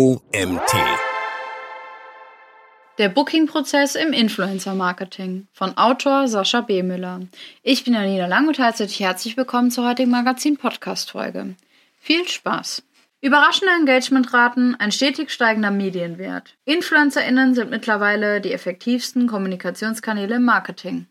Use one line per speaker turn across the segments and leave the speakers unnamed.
OMT.
Der Booking-Prozess im Influencer-Marketing von Autor Sascha B. Müller. Ich bin Janina Lang und heiße dich herzlich willkommen zur heutigen Magazin-Podcast-Folge. Viel Spaß! Überraschende Engagementraten, ein stetig steigender Medienwert. InfluencerInnen sind mittlerweile die effektivsten Kommunikationskanäle im Marketing.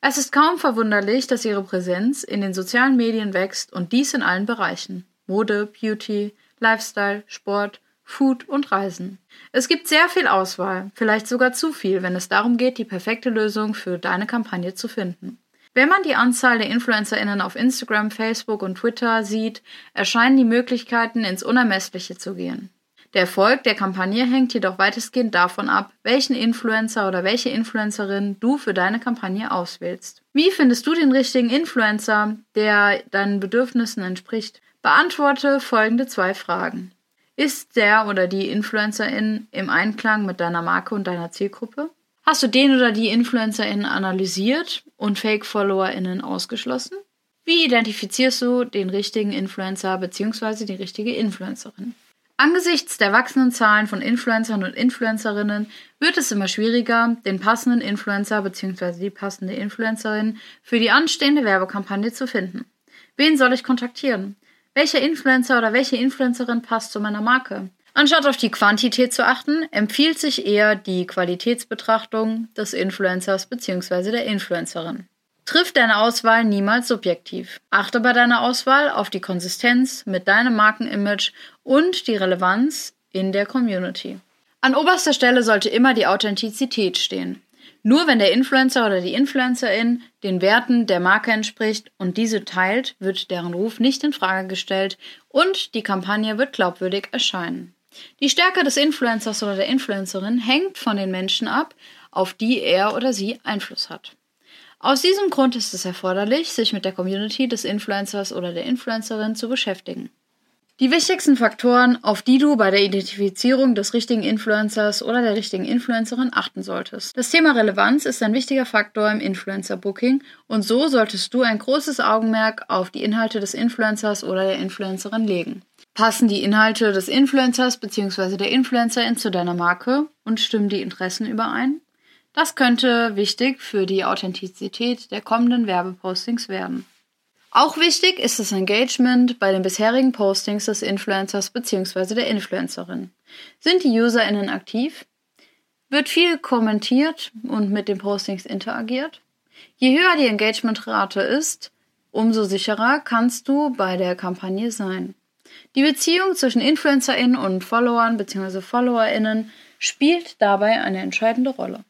Es ist kaum verwunderlich, dass ihre Präsenz in den sozialen Medien wächst und dies in allen Bereichen. Mode, Beauty, Lifestyle, Sport, Food und Reisen. Es gibt sehr viel Auswahl, vielleicht sogar zu viel, wenn es darum geht, die perfekte Lösung für deine Kampagne zu finden. Wenn man die Anzahl der InfluencerInnen auf Instagram, Facebook und Twitter sieht, erscheinen die Möglichkeiten ins Unermessliche zu gehen. Der Erfolg der Kampagne hängt jedoch weitestgehend davon ab, welchen Influencer oder welche Influencerin du für deine Kampagne auswählst. Wie findest du den richtigen Influencer, der deinen Bedürfnissen entspricht? Beantworte folgende zwei Fragen. Ist der oder die Influencerin im Einklang mit deiner Marke und deiner Zielgruppe? Hast du den oder die Influencerin analysiert und Fake-FollowerInnen ausgeschlossen? Wie identifizierst du den richtigen Influencer bzw. die richtige Influencerin? Angesichts der wachsenden Zahlen von Influencern und Influencerinnen wird es immer schwieriger, den passenden Influencer bzw. die passende Influencerin für die anstehende Werbekampagne zu finden. Wen soll ich kontaktieren? Welcher Influencer oder welche Influencerin passt zu meiner Marke? Anstatt auf die Quantität zu achten, empfiehlt sich eher die Qualitätsbetrachtung des Influencers bzw. der Influencerin. Triff deine Auswahl niemals subjektiv. Achte bei deiner Auswahl auf die Konsistenz mit deinem Markenimage und die Relevanz in der Community. An oberster Stelle sollte immer die Authentizität stehen. Nur wenn der Influencer oder die Influencerin den Werten der Marke entspricht und diese teilt, wird deren Ruf nicht in Frage gestellt und die Kampagne wird glaubwürdig erscheinen. Die Stärke des Influencers oder der Influencerin hängt von den Menschen ab, auf die er oder sie Einfluss hat. Aus diesem Grund ist es erforderlich, sich mit der Community des Influencers oder der Influencerin zu beschäftigen. Die wichtigsten Faktoren, auf die du bei der Identifizierung des richtigen Influencers oder der richtigen Influencerin achten solltest. Das Thema Relevanz ist ein wichtiger Faktor im Influencer-Booking und so solltest du ein großes Augenmerk auf die Inhalte des Influencers oder der Influencerin legen. Passen die Inhalte des Influencers bzw. der Influencerin zu deiner Marke und stimmen die Interessen überein? Das könnte wichtig für die Authentizität der kommenden Werbepostings werden. Auch wichtig ist das Engagement bei den bisherigen Postings des Influencers bzw. der Influencerin. Sind die UserInnen aktiv? Wird viel kommentiert und mit den Postings interagiert? Je höher die Engagementrate ist, umso sicherer kannst du bei der Kampagne sein. Die Beziehung zwischen InfluencerInnen und Followern bzw. FollowerInnen spielt dabei eine entscheidende Rolle.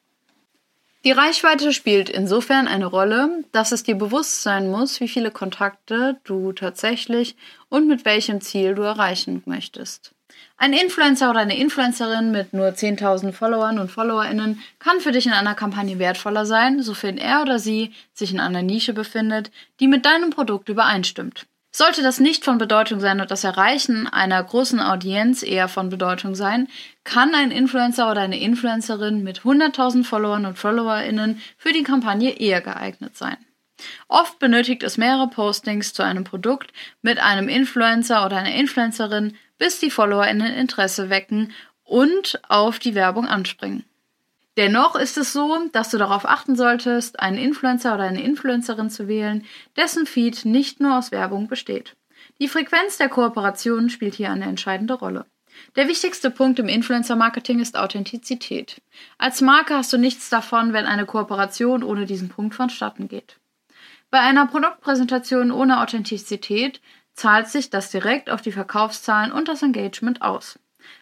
Die Reichweite spielt insofern eine Rolle, dass es dir bewusst sein muss, wie viele Kontakte du tatsächlich und mit welchem Ziel du erreichen möchtest. Ein Influencer oder eine Influencerin mit nur 10.000 Followern und FollowerInnen kann für dich in einer Kampagne wertvoller sein, sofern er oder sie sich in einer Nische befindet, die mit deinem Produkt übereinstimmt. Sollte das nicht von Bedeutung sein und das Erreichen einer großen Audienz eher von Bedeutung sein, kann ein Influencer oder eine Influencerin mit 100.000 Followern und FollowerInnen für die Kampagne eher geeignet sein. Oft benötigt es mehrere Postings zu einem Produkt mit einem Influencer oder einer Influencerin, bis die FollowerInnen Interesse wecken und auf die Werbung anspringen. Dennoch ist es so, dass du darauf achten solltest, einen Influencer oder eine Influencerin zu wählen, dessen Feed nicht nur aus Werbung besteht. Die Frequenz der Kooperation spielt hier eine entscheidende Rolle. Der wichtigste Punkt im Influencer-Marketing ist Authentizität. Als Marke hast du nichts davon, wenn eine Kooperation ohne diesen Punkt vonstatten geht. Bei einer Produktpräsentation ohne Authentizität zahlt sich das direkt auf die Verkaufszahlen und das Engagement aus.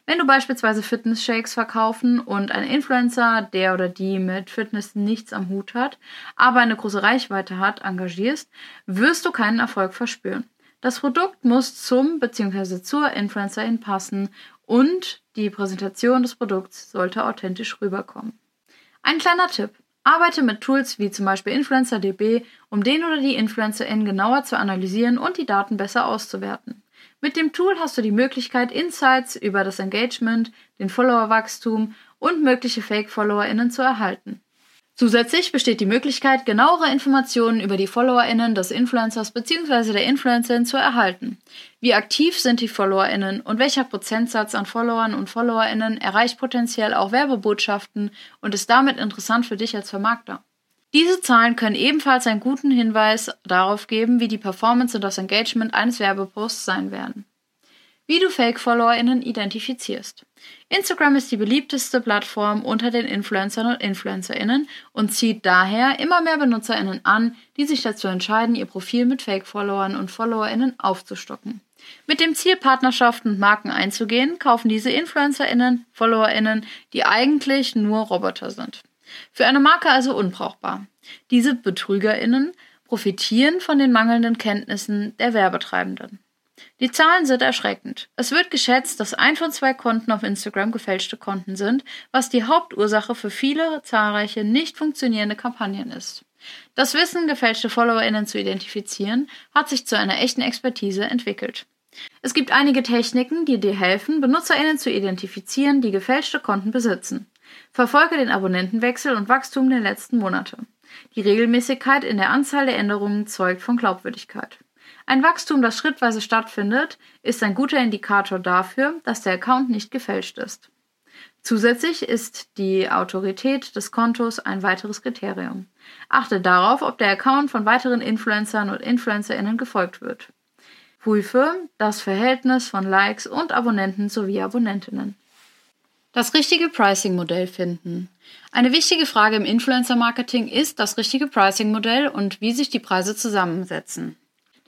Wenn du beispielsweise Fitness-Shakes verkaufen und ein Influencer, der oder die mit Fitness nichts am Hut hat, aber eine große Reichweite hat, engagierst, wirst du keinen Erfolg verspüren. Das Produkt muss zum bzw. zur Influencerin passen und die Präsentation des Produkts sollte authentisch rüberkommen. Ein kleiner Tipp. Arbeite mit Tools wie zum Beispiel InfluencerDB, um den oder die Influencerin genauer zu analysieren und die Daten besser auszuwerten. Mit dem Tool hast du die Möglichkeit, Insights über das Engagement, den Followerwachstum und mögliche Fake-FollowerInnen zu erhalten. Zusätzlich besteht die Möglichkeit, genauere Informationen über die FollowerInnen des Influencers bzw. der Influencerin zu erhalten. Wie aktiv sind die FollowerInnen und welcher Prozentsatz an Followern und FollowerInnen erreicht potenziell auch Werbebotschaften und ist damit interessant für dich als Vermarkter? Diese Zahlen können ebenfalls einen guten Hinweis darauf geben, wie die Performance und das Engagement eines Werbeposts sein werden. Wie du Fake-FollowerInnen identifizierst. Instagram ist die beliebteste Plattform unter den Influencern und InfluencerInnen und zieht daher immer mehr BenutzerInnen an, die sich dazu entscheiden, ihr Profil mit Fake-Followern und FollowerInnen aufzustocken. Mit dem Ziel, Partnerschaften und Marken einzugehen, kaufen diese InfluencerInnen, FollowerInnen, die eigentlich nur Roboter sind. Für eine Marke also unbrauchbar. Diese BetrügerInnen profitieren von den mangelnden Kenntnissen der Werbetreibenden. Die Zahlen sind erschreckend. Es wird geschätzt, dass ein von zwei Konten auf Instagram gefälschte Konten sind, was die Hauptursache für viele zahlreiche nicht funktionierende Kampagnen ist. Das Wissen, gefälschte FollowerInnen zu identifizieren, hat sich zu einer echten Expertise entwickelt. Es gibt einige Techniken, die dir helfen, BenutzerInnen zu identifizieren, die gefälschte Konten besitzen. Verfolge den Abonnentenwechsel und Wachstum der letzten Monate. Die Regelmäßigkeit in der Anzahl der Änderungen zeugt von Glaubwürdigkeit. Ein Wachstum, das schrittweise stattfindet, ist ein guter Indikator dafür, dass der Account nicht gefälscht ist. Zusätzlich ist die Autorität des Kontos ein weiteres Kriterium. Achte darauf, ob der Account von weiteren Influencern und Influencerinnen gefolgt wird. Prüfe das Verhältnis von Likes und Abonnenten sowie Abonnentinnen. Das richtige Pricing-Modell finden. Eine wichtige Frage im Influencer-Marketing ist das richtige Pricing-Modell und wie sich die Preise zusammensetzen.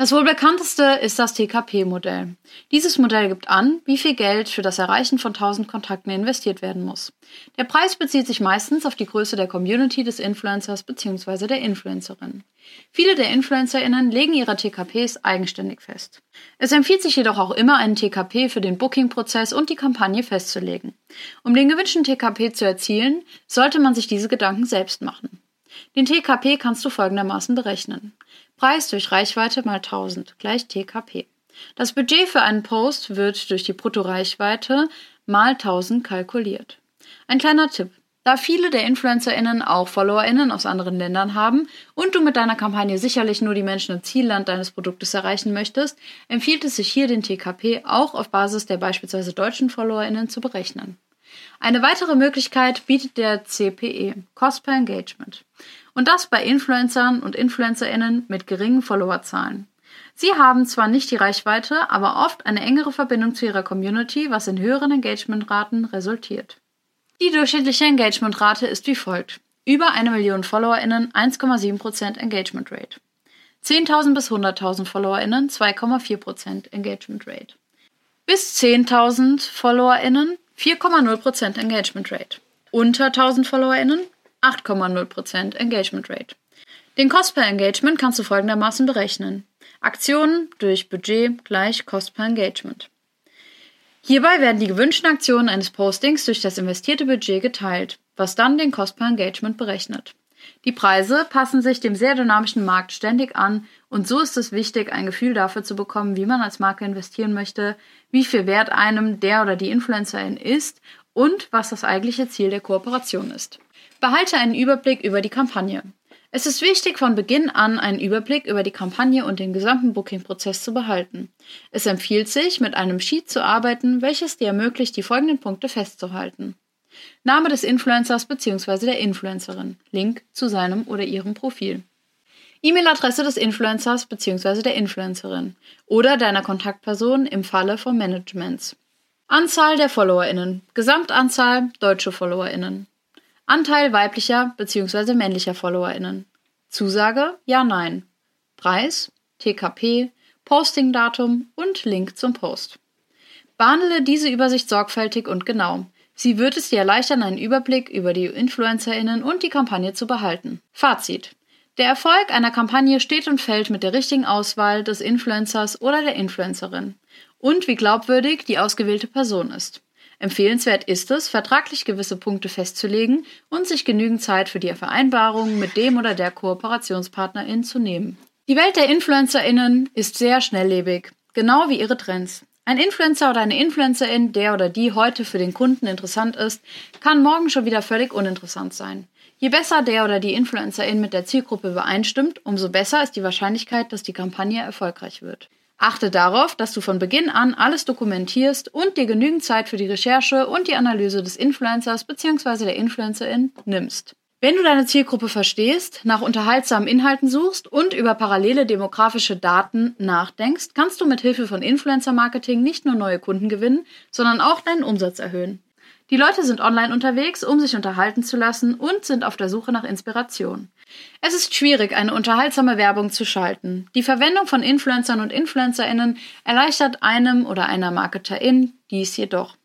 Das wohl bekannteste ist das TKP-Modell. Dieses Modell gibt an, wie viel Geld für das Erreichen von 1000 Kontakten investiert werden muss. Der Preis bezieht sich meistens auf die Größe der Community des Influencers bzw. der Influencerin. Viele der InfluencerInnen legen ihre TKPs eigenständig fest. Es empfiehlt sich jedoch auch immer, einen TKP für den Booking-Prozess und die Kampagne festzulegen. Um den gewünschten TKP zu erzielen, sollte man sich diese Gedanken selbst machen. Den TKP kannst du folgendermaßen berechnen. Preis durch Reichweite mal 1000 gleich TKP. Das Budget für einen Post wird durch die Bruttoreichweite mal 1000 kalkuliert. Ein kleiner Tipp. Da viele der InfluencerInnen auch FollowerInnen aus anderen Ländern haben und du mit deiner Kampagne sicherlich nur die Menschen im Zielland deines Produktes erreichen möchtest, empfiehlt es sich hier den TKP auch auf Basis der beispielsweise deutschen FollowerInnen zu berechnen. Eine weitere Möglichkeit bietet der CPE, Cost per Engagement. Und das bei Influencern und Influencerinnen mit geringen Followerzahlen. Sie haben zwar nicht die Reichweite, aber oft eine engere Verbindung zu ihrer Community, was in höheren Engagementraten resultiert. Die durchschnittliche Engagementrate ist wie folgt. Über eine Million FollowerInnen 1,7% Engagement Rate. 10.000 bis 100.000 FollowerInnen 2,4% Engagement Rate. Bis 10.000 FollowerInnen 4,0% Engagement Rate. Unter 1000 FollowerInnen 8,0% Engagement Rate. Den Cost per Engagement kannst du folgendermaßen berechnen. Aktionen durch Budget gleich Cost per Engagement. Hierbei werden die gewünschten Aktionen eines Postings durch das investierte Budget geteilt, was dann den Cost per Engagement berechnet. Die Preise passen sich dem sehr dynamischen Markt ständig an und so ist es wichtig, ein Gefühl dafür zu bekommen, wie man als Marke investieren möchte, wie viel Wert einem der oder die Influencerin ist und was das eigentliche Ziel der Kooperation ist. Behalte einen Überblick über die Kampagne. Es ist wichtig, von Beginn an einen Überblick über die Kampagne und den gesamten Booking-Prozess zu behalten. Es empfiehlt sich, mit einem Sheet zu arbeiten, welches dir ermöglicht, die folgenden Punkte festzuhalten. Name des Influencers bzw. der Influencerin, Link zu seinem oder ihrem Profil. E-Mail-Adresse des Influencers bzw. der Influencerin oder deiner Kontaktperson im Falle von Managements. Anzahl der FollowerInnen, Gesamtanzahl deutsche FollowerInnen, Anteil weiblicher bzw. männlicher FollowerInnen. Zusage Ja, Nein. Preis, TKP, Postingdatum und Link zum Post. Behandle diese Übersicht sorgfältig und genau. Sie wird es dir erleichtern, einen Überblick über die InfluencerInnen und die Kampagne zu behalten. Fazit. Der Erfolg einer Kampagne steht und fällt mit der richtigen Auswahl des Influencers oder der Influencerin und wie glaubwürdig die ausgewählte Person ist. Empfehlenswert ist es, vertraglich gewisse Punkte festzulegen und sich genügend Zeit für die Vereinbarungen mit dem oder der Kooperationspartnerin zu nehmen. Die Welt der InfluencerInnen ist sehr schnelllebig, genau wie ihre Trends. Ein Influencer oder eine Influencerin, der oder die heute für den Kunden interessant ist, kann morgen schon wieder völlig uninteressant sein. Je besser der oder die Influencerin mit der Zielgruppe übereinstimmt, umso besser ist die Wahrscheinlichkeit, dass die Kampagne erfolgreich wird. Achte darauf, dass du von Beginn an alles dokumentierst und dir genügend Zeit für die Recherche und die Analyse des Influencers bzw. der Influencerin nimmst. Wenn du deine Zielgruppe verstehst, nach unterhaltsamen Inhalten suchst und über parallele demografische Daten nachdenkst, kannst du mit Hilfe von Influencer-Marketing nicht nur neue Kunden gewinnen, sondern auch deinen Umsatz erhöhen. Die Leute sind online unterwegs, um sich unterhalten zu lassen und sind auf der Suche nach Inspiration. Es ist schwierig, eine unterhaltsame Werbung zu schalten. Die Verwendung von Influencern und Influencerinnen erleichtert einem oder einer Marketerin dies jedoch.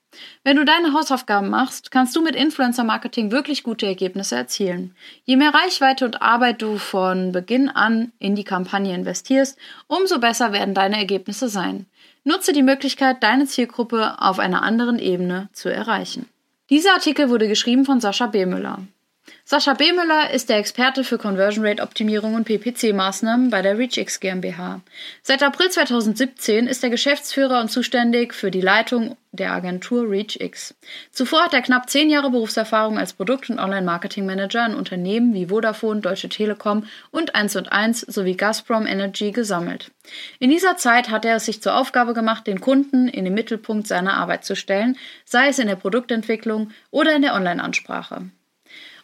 Wenn du deine Hausaufgaben machst, kannst du mit Influencer-Marketing wirklich gute Ergebnisse erzielen. Je mehr Reichweite und Arbeit du von Beginn an in die Kampagne investierst, umso besser werden deine Ergebnisse sein. Nutze die Möglichkeit, deine Zielgruppe auf einer anderen Ebene zu erreichen. Dieser Artikel wurde geschrieben von Sascha B. Müller. Sascha B. Müller ist der Experte für Conversion Rate Optimierung und PPC-Maßnahmen bei der ReachX GmbH. Seit April 2017 ist er Geschäftsführer und zuständig für die Leitung der Agentur ReachX. Zuvor hat er knapp zehn Jahre Berufserfahrung als Produkt- und Online-Marketing-Manager in Unternehmen wie Vodafone, Deutsche Telekom und 1&1 sowie Gazprom Energy gesammelt. In dieser Zeit hat er es sich zur Aufgabe gemacht, den Kunden in den Mittelpunkt seiner Arbeit zu stellen, sei es in der Produktentwicklung oder in der Online-Ansprache.